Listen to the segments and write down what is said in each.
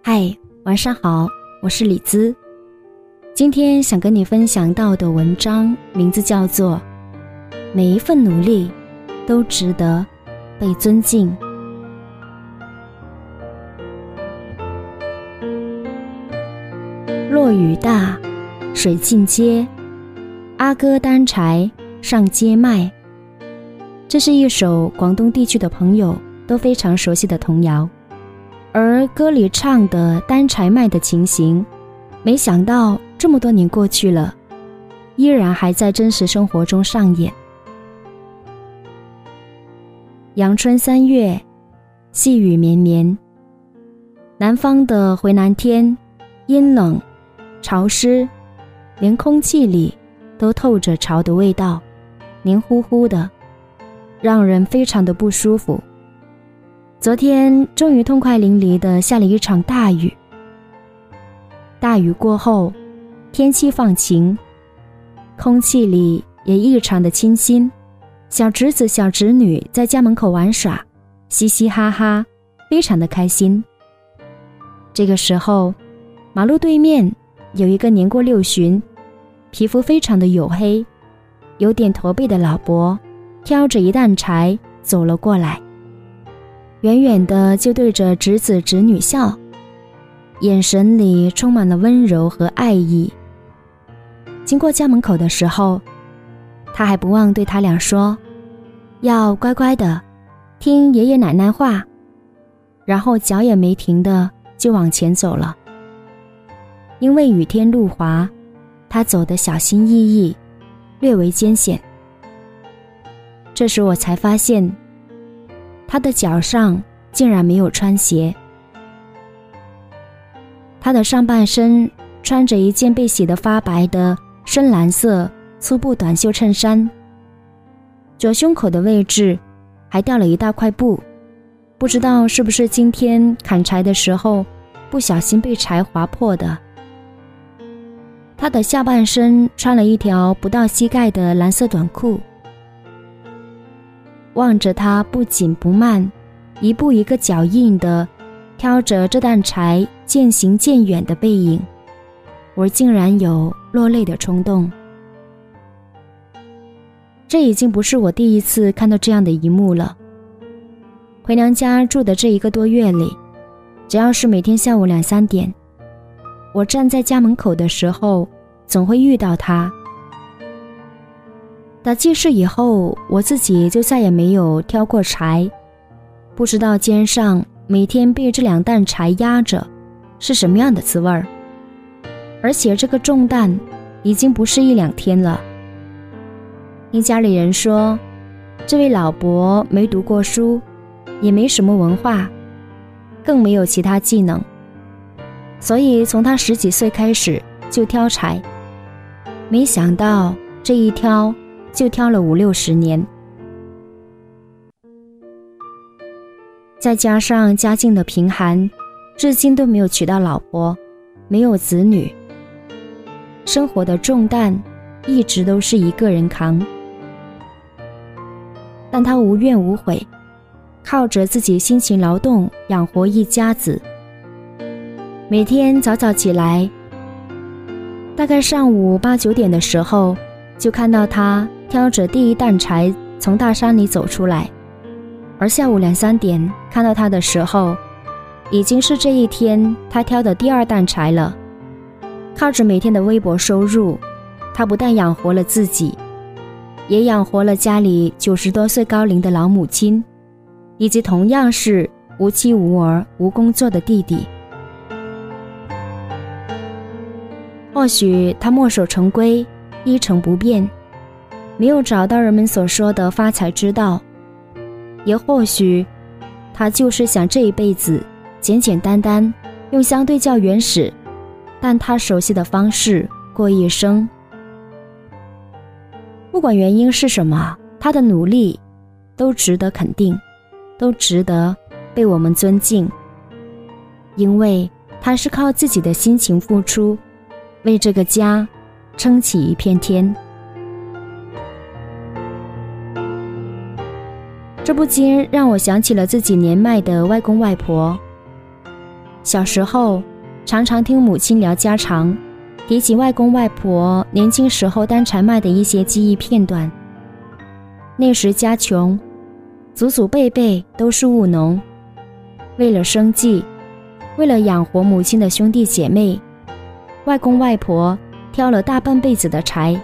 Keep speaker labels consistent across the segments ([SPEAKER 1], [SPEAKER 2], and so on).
[SPEAKER 1] 嗨，晚上好，我是李姿。今天想跟你分享到的文章名字叫做《每一份努力都值得被尊敬》。落雨大，水浸街，阿哥担柴上街卖。这是一首广东地区的朋友。都非常熟悉的童谣，而歌里唱的担柴卖的情形，没想到这么多年过去了，依然还在真实生活中上演。阳春三月，细雨绵绵，南方的回南天，阴冷、潮湿，连空气里都透着潮的味道，黏糊糊的，让人非常的不舒服。昨天终于痛快淋漓的下了一场大雨。大雨过后，天气放晴，空气里也异常的清新。小侄子、小侄女在家门口玩耍，嘻嘻哈哈，非常的开心。这个时候，马路对面有一个年过六旬、皮肤非常的黝黑、有点驼背的老伯，挑着一担柴走了过来。远远的就对着侄子侄女笑，眼神里充满了温柔和爱意。经过家门口的时候，他还不忘对他俩说：“要乖乖的，听爷爷奶奶话。”然后脚也没停的就往前走了。因为雨天路滑，他走得小心翼翼，略为艰险。这时我才发现。他的脚上竟然没有穿鞋。他的上半身穿着一件被洗得发白的深蓝色粗布短袖衬衫，左胸口的位置还掉了一大块布，不知道是不是今天砍柴的时候不小心被柴划破的。他的下半身穿了一条不到膝盖的蓝色短裤。望着他不紧不慢，一步一个脚印的挑着这担柴渐行渐远的背影，我竟然有落泪的冲动。这已经不是我第一次看到这样的一幕了。回娘家住的这一个多月里，只要是每天下午两三点，我站在家门口的时候，总会遇到他。打记事以后，我自己就再也没有挑过柴，不知道肩上每天被这两担柴压着是什么样的滋味儿。而且这个重担已经不是一两天了。听家里人说，这位老伯没读过书，也没什么文化，更没有其他技能，所以从他十几岁开始就挑柴，没想到这一挑。就挑了五六十年，再加上家境的贫寒，至今都没有娶到老婆，没有子女，生活的重担一直都是一个人扛。但他无怨无悔，靠着自己辛勤劳动养活一家子。每天早早起来，大概上午八九点的时候，就看到他。挑着第一担柴从大山里走出来，而下午两三点看到他的时候，已经是这一天他挑的第二担柴了。靠着每天的微薄收入，他不但养活了自己，也养活了家里九十多岁高龄的老母亲，以及同样是无妻无儿无工作的弟弟。或许他墨守成规，一成不变。没有找到人们所说的发财之道，也或许，他就是想这一辈子简简单单，用相对较原始，但他熟悉的方式过一生。不管原因是什么，他的努力都值得肯定，都值得被我们尊敬，因为他是靠自己的辛勤付出，为这个家撑起一片天。这不禁让我想起了自己年迈的外公外婆。小时候，常常听母亲聊家常，提起外公外婆年轻时候当柴卖的一些记忆片段。那时家穷，祖祖辈辈都是务农，为了生计，为了养活母亲的兄弟姐妹，外公外婆挑了大半辈子的柴。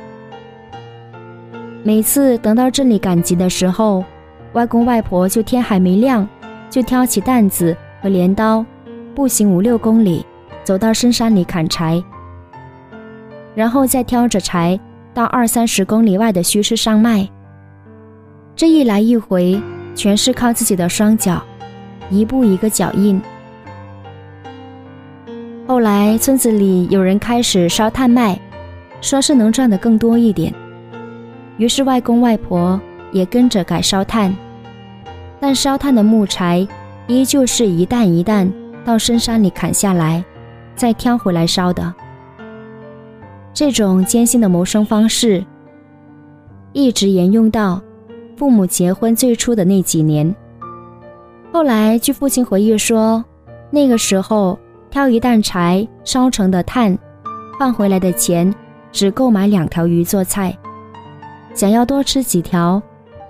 [SPEAKER 1] 每次等到镇里赶集的时候，外公外婆就天还没亮，就挑起担子和镰刀，步行五六公里，走到深山里砍柴，然后再挑着柴到二三十公里外的墟市上卖。这一来一回，全是靠自己的双脚，一步一个脚印。后来村子里有人开始烧炭卖，说是能赚得更多一点，于是外公外婆。也跟着改烧炭，但烧炭的木柴依旧是一担一担到深山里砍下来，再挑回来烧的。这种艰辛的谋生方式，一直沿用到父母结婚最初的那几年。后来，据父亲回忆说，那个时候挑一担柴烧成的炭，换回来的钱只够买两条鱼做菜，想要多吃几条。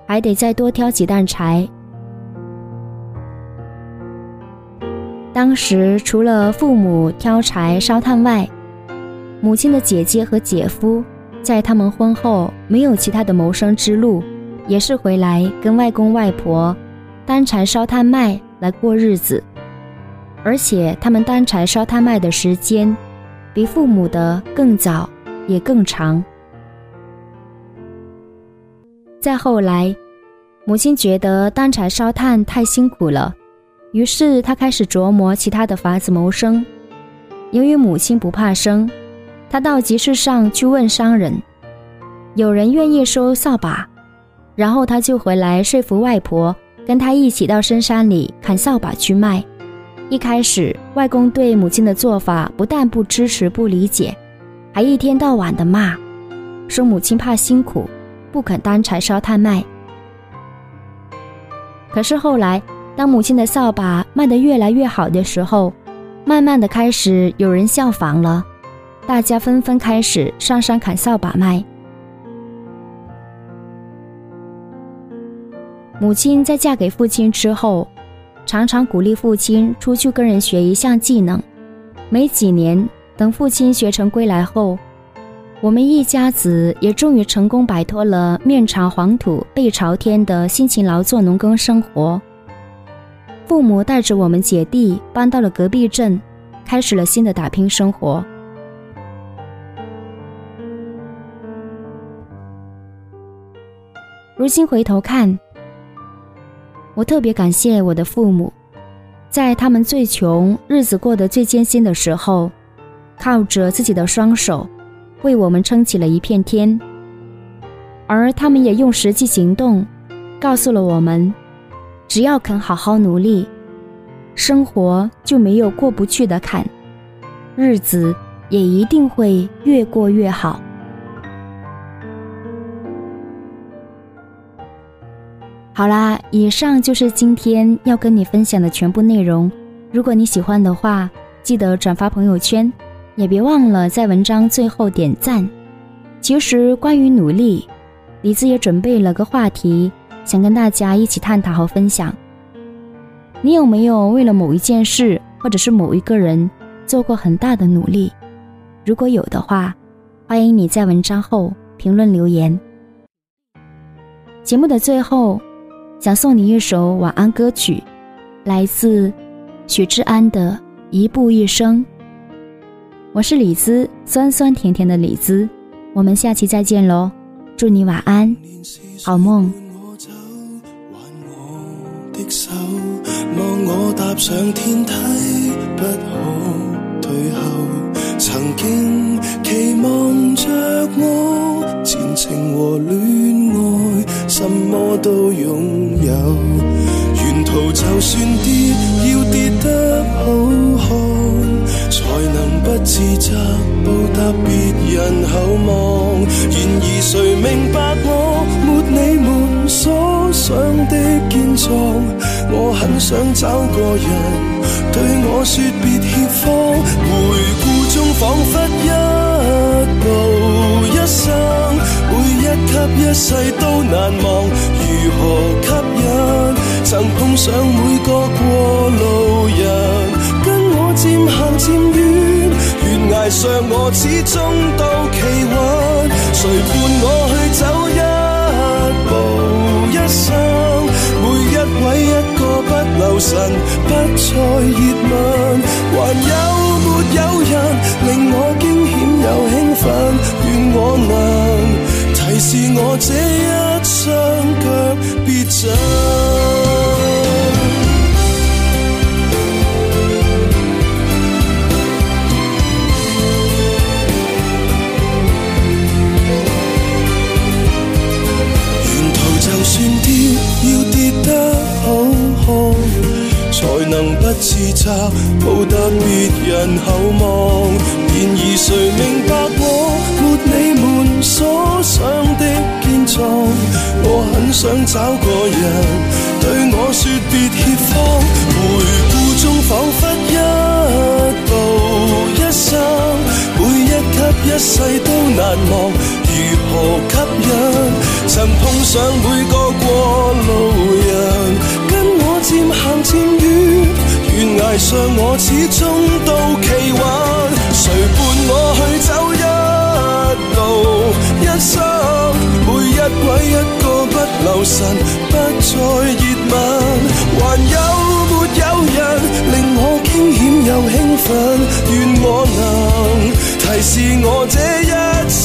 [SPEAKER 1] 还得再多挑几担柴。当时除了父母挑柴烧炭外，母亲的姐姐和姐夫在他们婚后没有其他的谋生之路，也是回来跟外公外婆担柴烧炭卖来过日子。而且他们担柴烧炭卖的时间比父母的更早，也更长。再后来，母亲觉得担柴烧炭太辛苦了，于是她开始琢磨其他的法子谋生。由于母亲不怕生，她到集市上去问商人，有人愿意收扫把，然后她就回来说服外婆，跟她一起到深山里砍扫把去卖。一开始，外公对母亲的做法不但不支持不理解，还一天到晚的骂，说母亲怕辛苦。不肯担柴烧炭卖。可是后来，当母亲的扫把卖得越来越好的时候，慢慢的开始有人效仿了，大家纷纷开始上山砍扫把卖。母亲在嫁给父亲之后，常常鼓励父亲出去跟人学一项技能。没几年，等父亲学成归来后。我们一家子也终于成功摆脱了面朝黄土背朝天的辛勤劳作农耕生活，父母带着我们姐弟搬到了隔壁镇，开始了新的打拼生活。如今回头看，我特别感谢我的父母，在他们最穷、日子过得最艰辛的时候，靠着自己的双手。为我们撑起了一片天，而他们也用实际行动告诉了我们：只要肯好好努力，生活就没有过不去的坎，日子也一定会越过越好。好啦，以上就是今天要跟你分享的全部内容。如果你喜欢的话，记得转发朋友圈。也别忘了在文章最后点赞。其实，关于努力，李子也准备了个话题，想跟大家一起探讨和分享。你有没有为了某一件事，或者是某一个人，做过很大的努力？如果有的话，欢迎你在文章后评论留言。节目的最后，想送你一首晚安歌曲，来自许志安的《一步一生》。我是李滋酸酸甜甜的李滋我们下期再见喽祝你晚安好梦我走还我的手望我踏上天梯不可退后曾经期望着我前程和恋爱什么都拥有沿途就算跌要跌得好自责报答别人厚望，然而谁明白我没你们所想的健
[SPEAKER 2] 壮？我很想找个人对我说别怯慌。回顾中仿佛一步一生，每一刻一世都难忘。如何吸引？曾碰上每个过路人，跟我渐行渐远。世上我始终都企稳，谁伴我去走一步一生？每一位一个不留神，不再热吻，还有没有人令我惊险又兴奋？愿我能提示我这一。想找個人對我說別怯慌。回顧中彷彿一步一生，每一級一世都難忘。如何吸引？曾碰上每個過路人，跟我漸行漸遠。悬崖上我始終都企穩。誰伴我去走一路一生？每一位一留神，不再热吻，还有没有人令我惊险又兴奋？愿我能提示我这一。